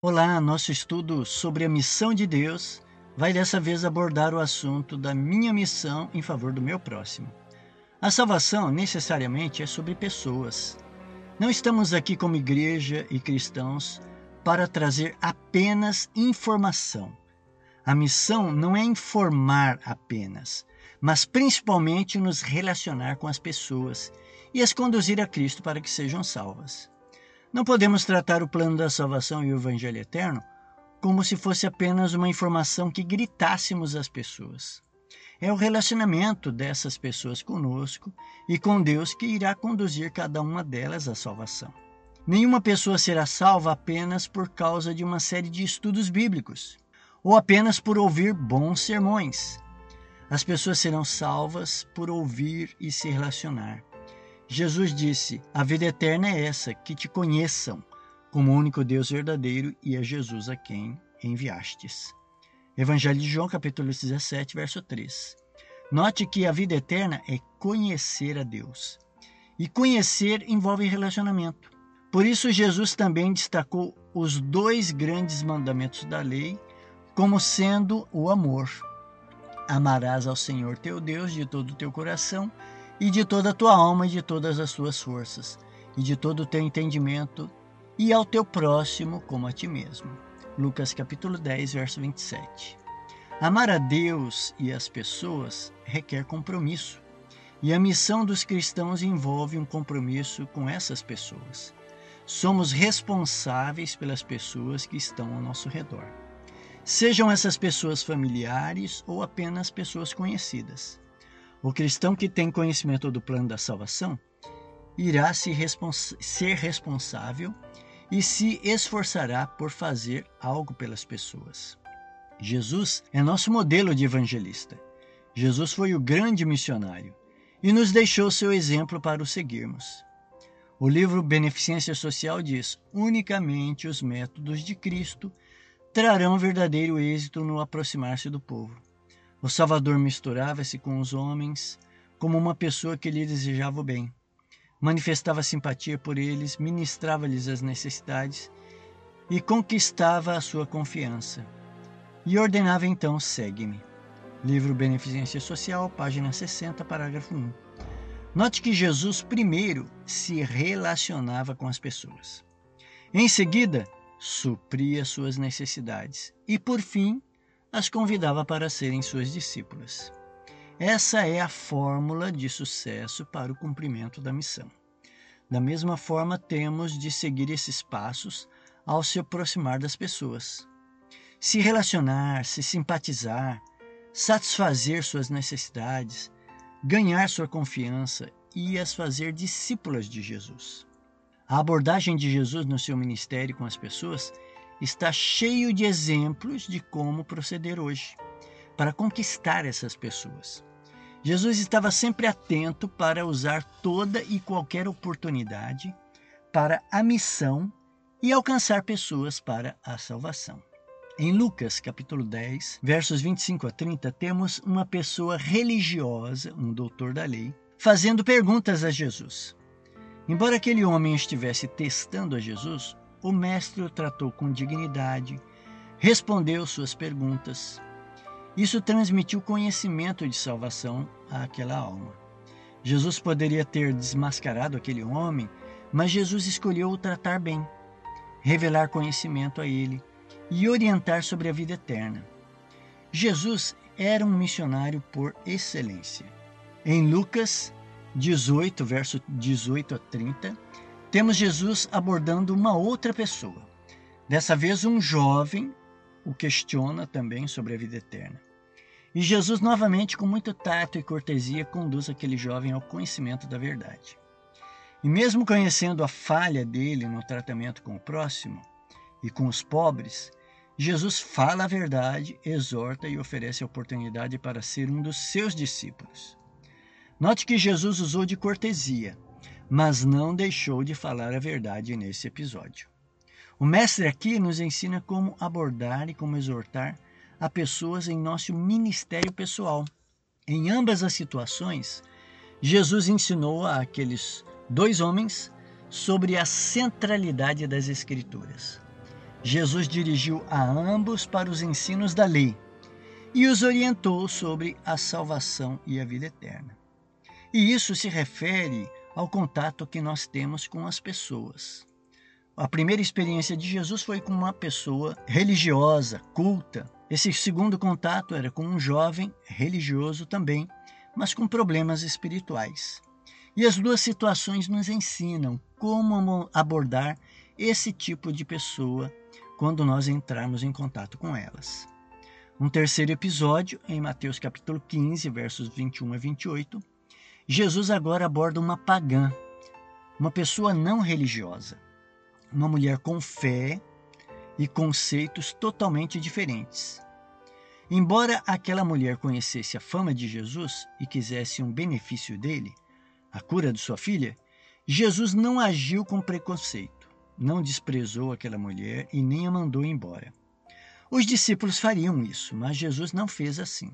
Olá, nosso estudo sobre a missão de Deus vai dessa vez abordar o assunto da minha missão em favor do meu próximo. A salvação necessariamente é sobre pessoas. Não estamos aqui como igreja e cristãos para trazer apenas informação. A missão não é informar apenas, mas principalmente nos relacionar com as pessoas e as conduzir a Cristo para que sejam salvas. Não podemos tratar o plano da salvação e o evangelho eterno como se fosse apenas uma informação que gritássemos às pessoas. É o relacionamento dessas pessoas conosco e com Deus que irá conduzir cada uma delas à salvação. Nenhuma pessoa será salva apenas por causa de uma série de estudos bíblicos ou apenas por ouvir bons sermões. As pessoas serão salvas por ouvir e se relacionar. Jesus disse: A vida eterna é essa, que te conheçam como único Deus verdadeiro e a Jesus a quem enviastes. Evangelho de João, capítulo 17, verso 3. Note que a vida eterna é conhecer a Deus. E conhecer envolve relacionamento. Por isso, Jesus também destacou os dois grandes mandamentos da lei como sendo o amor. Amarás ao Senhor teu Deus de todo o teu coração e de toda a tua alma e de todas as tuas forças, e de todo o teu entendimento, e ao teu próximo como a ti mesmo. Lucas capítulo 10, verso 27. Amar a Deus e as pessoas requer compromisso, e a missão dos cristãos envolve um compromisso com essas pessoas. Somos responsáveis pelas pessoas que estão ao nosso redor. Sejam essas pessoas familiares ou apenas pessoas conhecidas. O cristão que tem conhecimento do plano da salvação irá se respons ser responsável e se esforçará por fazer algo pelas pessoas. Jesus é nosso modelo de evangelista. Jesus foi o grande missionário e nos deixou seu exemplo para o seguirmos. O livro Beneficência Social diz: unicamente os métodos de Cristo trarão verdadeiro êxito no aproximar-se do povo. O Salvador misturava-se com os homens como uma pessoa que lhe desejava o bem. Manifestava simpatia por eles, ministrava-lhes as necessidades e conquistava a sua confiança. E ordenava então: segue-me. Livro Beneficência Social, página 60, parágrafo 1. Note que Jesus primeiro se relacionava com as pessoas. Em seguida, supria suas necessidades e, por fim, as convidava para serem suas discípulas. Essa é a fórmula de sucesso para o cumprimento da missão. Da mesma forma, temos de seguir esses passos ao se aproximar das pessoas. Se relacionar, se simpatizar, satisfazer suas necessidades, ganhar sua confiança e as fazer discípulas de Jesus. A abordagem de Jesus no seu ministério com as pessoas está cheio de exemplos de como proceder hoje para conquistar essas pessoas. Jesus estava sempre atento para usar toda e qualquer oportunidade para a missão e alcançar pessoas para a salvação. Em Lucas, capítulo 10, versos 25 a 30, temos uma pessoa religiosa, um doutor da lei, fazendo perguntas a Jesus. Embora aquele homem estivesse testando a Jesus, o mestre o tratou com dignidade, respondeu suas perguntas. Isso transmitiu conhecimento de salvação àquela alma. Jesus poderia ter desmascarado aquele homem, mas Jesus escolheu o tratar bem, revelar conhecimento a ele e orientar sobre a vida eterna. Jesus era um missionário por excelência. Em Lucas 18, verso 18 a 30, temos Jesus abordando uma outra pessoa. Dessa vez, um jovem o questiona também sobre a vida eterna. E Jesus, novamente, com muito tato e cortesia, conduz aquele jovem ao conhecimento da verdade. E mesmo conhecendo a falha dele no tratamento com o próximo e com os pobres, Jesus fala a verdade, exorta e oferece a oportunidade para ser um dos seus discípulos. Note que Jesus usou de cortesia, mas não deixou de falar a verdade nesse episódio. O mestre aqui nos ensina como abordar e como exortar a pessoas em nosso ministério pessoal. Em ambas as situações, Jesus ensinou a aqueles dois homens sobre a centralidade das Escrituras. Jesus dirigiu a ambos para os ensinos da lei e os orientou sobre a salvação e a vida eterna. E isso se refere ao contato que nós temos com as pessoas. A primeira experiência de Jesus foi com uma pessoa religiosa, culta. Esse segundo contato era com um jovem religioso também, mas com problemas espirituais. E as duas situações nos ensinam como abordar esse tipo de pessoa quando nós entrarmos em contato com elas. Um terceiro episódio, em Mateus capítulo 15, versos 21 a 28, Jesus agora aborda uma pagã, uma pessoa não religiosa uma mulher com fé e conceitos totalmente diferentes. Embora aquela mulher conhecesse a fama de Jesus e quisesse um benefício dele, a cura de sua filha, Jesus não agiu com preconceito, não desprezou aquela mulher e nem a mandou embora. Os discípulos fariam isso, mas Jesus não fez assim.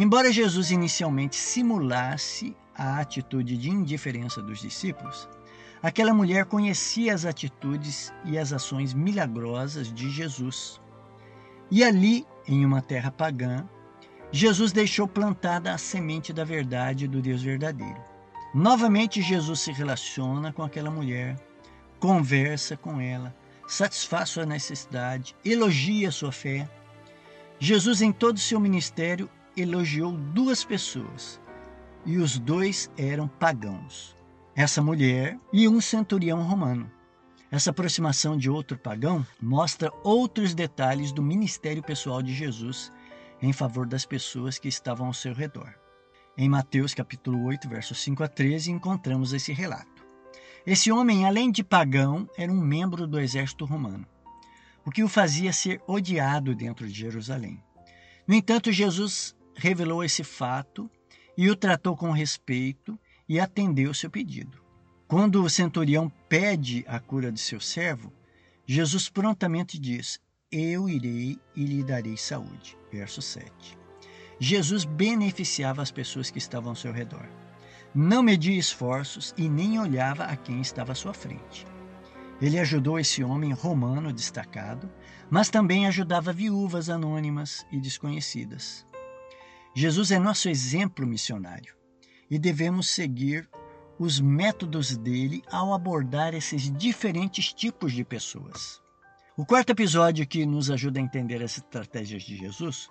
Embora Jesus inicialmente simulasse a atitude de indiferença dos discípulos, Aquela mulher conhecia as atitudes e as ações milagrosas de Jesus. E ali, em uma terra pagã, Jesus deixou plantada a semente da verdade do Deus verdadeiro. Novamente, Jesus se relaciona com aquela mulher, conversa com ela, satisfaz sua necessidade, elogia sua fé. Jesus, em todo o seu ministério, elogiou duas pessoas, e os dois eram pagãos essa mulher e um centurião romano. Essa aproximação de outro pagão mostra outros detalhes do ministério pessoal de Jesus em favor das pessoas que estavam ao seu redor. Em Mateus capítulo 8, versos 5 a 13, encontramos esse relato. Esse homem, além de pagão, era um membro do exército romano, o que o fazia ser odiado dentro de Jerusalém. No entanto, Jesus revelou esse fato e o tratou com respeito e atendeu seu pedido. Quando o centurião pede a cura de seu servo, Jesus prontamente diz: Eu irei e lhe darei saúde. Verso 7. Jesus beneficiava as pessoas que estavam ao seu redor. Não media esforços e nem olhava a quem estava à sua frente. Ele ajudou esse homem romano destacado, mas também ajudava viúvas anônimas e desconhecidas. Jesus é nosso exemplo missionário e devemos seguir os métodos dele ao abordar esses diferentes tipos de pessoas. O quarto episódio que nos ajuda a entender as estratégias de Jesus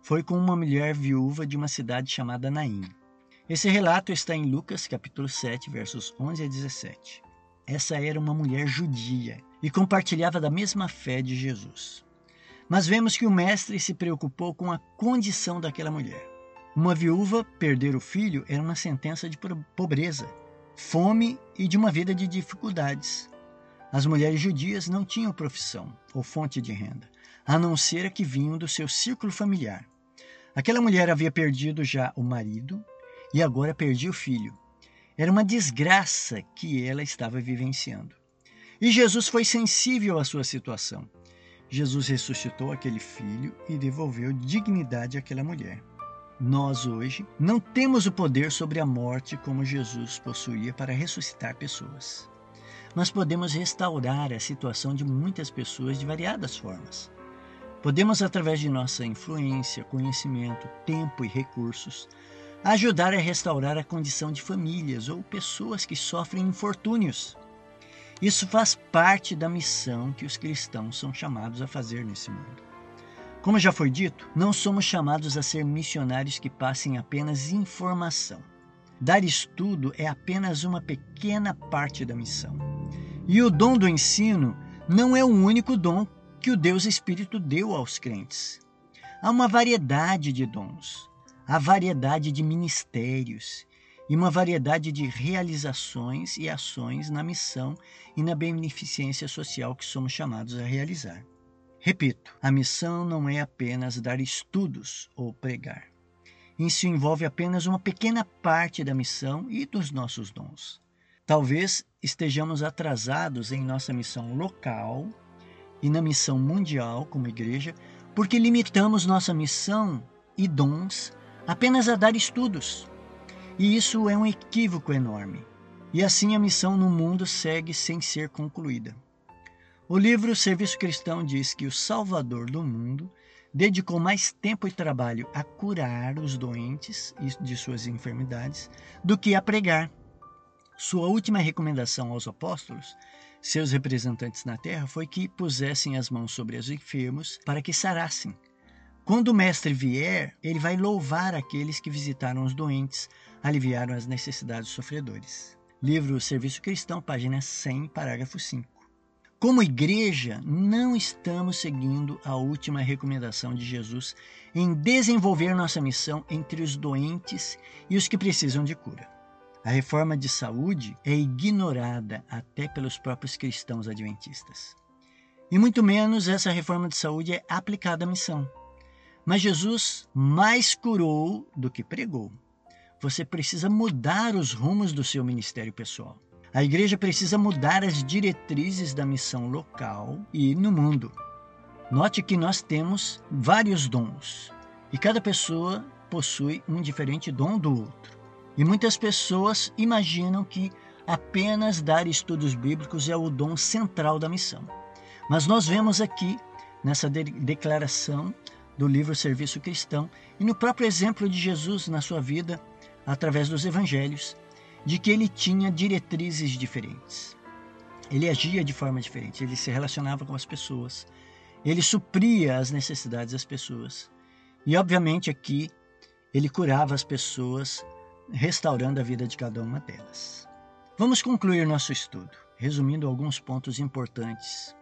foi com uma mulher viúva de uma cidade chamada Naim. Esse relato está em Lucas capítulo 7, versos 11 a 17. Essa era uma mulher judia e compartilhava da mesma fé de Jesus. Mas vemos que o mestre se preocupou com a condição daquela mulher. Uma viúva perder o filho era uma sentença de pobreza, fome e de uma vida de dificuldades. As mulheres judias não tinham profissão ou fonte de renda, a não ser a que vinham do seu círculo familiar. Aquela mulher havia perdido já o marido e agora perdia o filho. Era uma desgraça que ela estava vivenciando. E Jesus foi sensível à sua situação. Jesus ressuscitou aquele filho e devolveu dignidade àquela mulher. Nós hoje não temos o poder sobre a morte como Jesus possuía para ressuscitar pessoas. Nós podemos restaurar a situação de muitas pessoas de variadas formas. Podemos, através de nossa influência, conhecimento, tempo e recursos, ajudar a restaurar a condição de famílias ou pessoas que sofrem infortúnios. Isso faz parte da missão que os cristãos são chamados a fazer nesse mundo. Como já foi dito, não somos chamados a ser missionários que passem apenas informação. Dar estudo é apenas uma pequena parte da missão. E o dom do ensino não é o único dom que o Deus Espírito deu aos crentes. Há uma variedade de dons, há variedade de ministérios e uma variedade de realizações e ações na missão e na beneficência social que somos chamados a realizar. Repito, a missão não é apenas dar estudos ou pregar. Isso envolve apenas uma pequena parte da missão e dos nossos dons. Talvez estejamos atrasados em nossa missão local e na missão mundial como igreja, porque limitamos nossa missão e dons apenas a dar estudos. E isso é um equívoco enorme. E assim a missão no mundo segue sem ser concluída. O livro Serviço Cristão diz que o Salvador do mundo dedicou mais tempo e trabalho a curar os doentes de suas enfermidades do que a pregar. Sua última recomendação aos apóstolos, seus representantes na terra, foi que pusessem as mãos sobre os enfermos para que sarassem. Quando o Mestre vier, ele vai louvar aqueles que visitaram os doentes, aliviaram as necessidades dos sofredores. Livro Serviço Cristão, página 100, parágrafo 5. Como igreja, não estamos seguindo a última recomendação de Jesus em desenvolver nossa missão entre os doentes e os que precisam de cura. A reforma de saúde é ignorada até pelos próprios cristãos adventistas. E muito menos essa reforma de saúde é aplicada à missão. Mas Jesus mais curou do que pregou. Você precisa mudar os rumos do seu ministério pessoal. A igreja precisa mudar as diretrizes da missão local e no mundo. Note que nós temos vários dons e cada pessoa possui um diferente dom do outro. E muitas pessoas imaginam que apenas dar estudos bíblicos é o dom central da missão. Mas nós vemos aqui, nessa de declaração do livro Serviço Cristão, e no próprio exemplo de Jesus na sua vida, através dos evangelhos, de que ele tinha diretrizes diferentes. Ele agia de forma diferente, ele se relacionava com as pessoas, ele supria as necessidades das pessoas. E, obviamente, aqui ele curava as pessoas, restaurando a vida de cada uma delas. Vamos concluir nosso estudo, resumindo alguns pontos importantes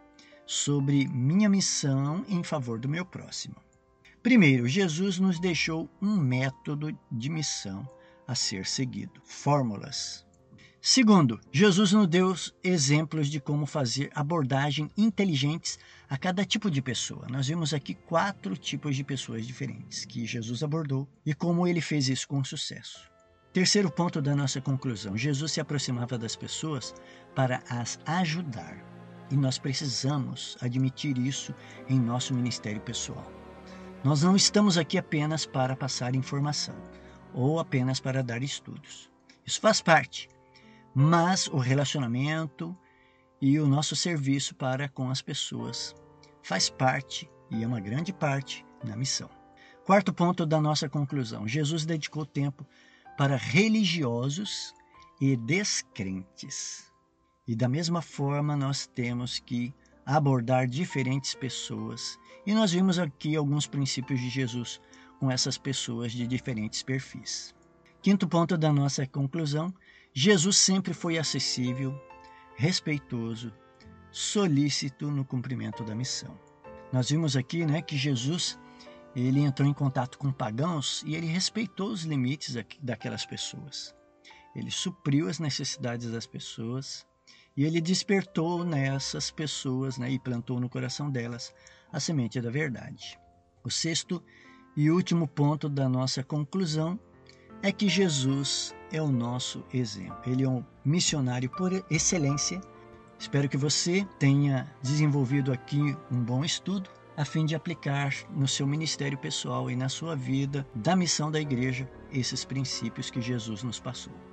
sobre minha missão em favor do meu próximo. Primeiro, Jesus nos deixou um método de missão a ser seguido. Fórmulas. Segundo, Jesus nos deu exemplos de como fazer abordagem inteligentes a cada tipo de pessoa. Nós vimos aqui quatro tipos de pessoas diferentes que Jesus abordou e como ele fez isso com sucesso. Terceiro ponto da nossa conclusão: Jesus se aproximava das pessoas para as ajudar. E nós precisamos admitir isso em nosso ministério pessoal. Nós não estamos aqui apenas para passar informação ou apenas para dar estudos. Isso faz parte, mas o relacionamento e o nosso serviço para com as pessoas faz parte e é uma grande parte na missão. Quarto ponto da nossa conclusão: Jesus dedicou tempo para religiosos e descrentes. E da mesma forma, nós temos que abordar diferentes pessoas. E nós vimos aqui alguns princípios de Jesus com essas pessoas de diferentes perfis. Quinto ponto da nossa conclusão: Jesus sempre foi acessível, respeitoso, solícito no cumprimento da missão. Nós vimos aqui né, que Jesus ele entrou em contato com pagãos e ele respeitou os limites daquelas pessoas. Ele supriu as necessidades das pessoas e ele despertou nessas pessoas né, e plantou no coração delas a semente da verdade. O sexto e último ponto da nossa conclusão é que Jesus é o nosso exemplo. Ele é um missionário por excelência. Espero que você tenha desenvolvido aqui um bom estudo a fim de aplicar no seu ministério pessoal e na sua vida da missão da igreja esses princípios que Jesus nos passou.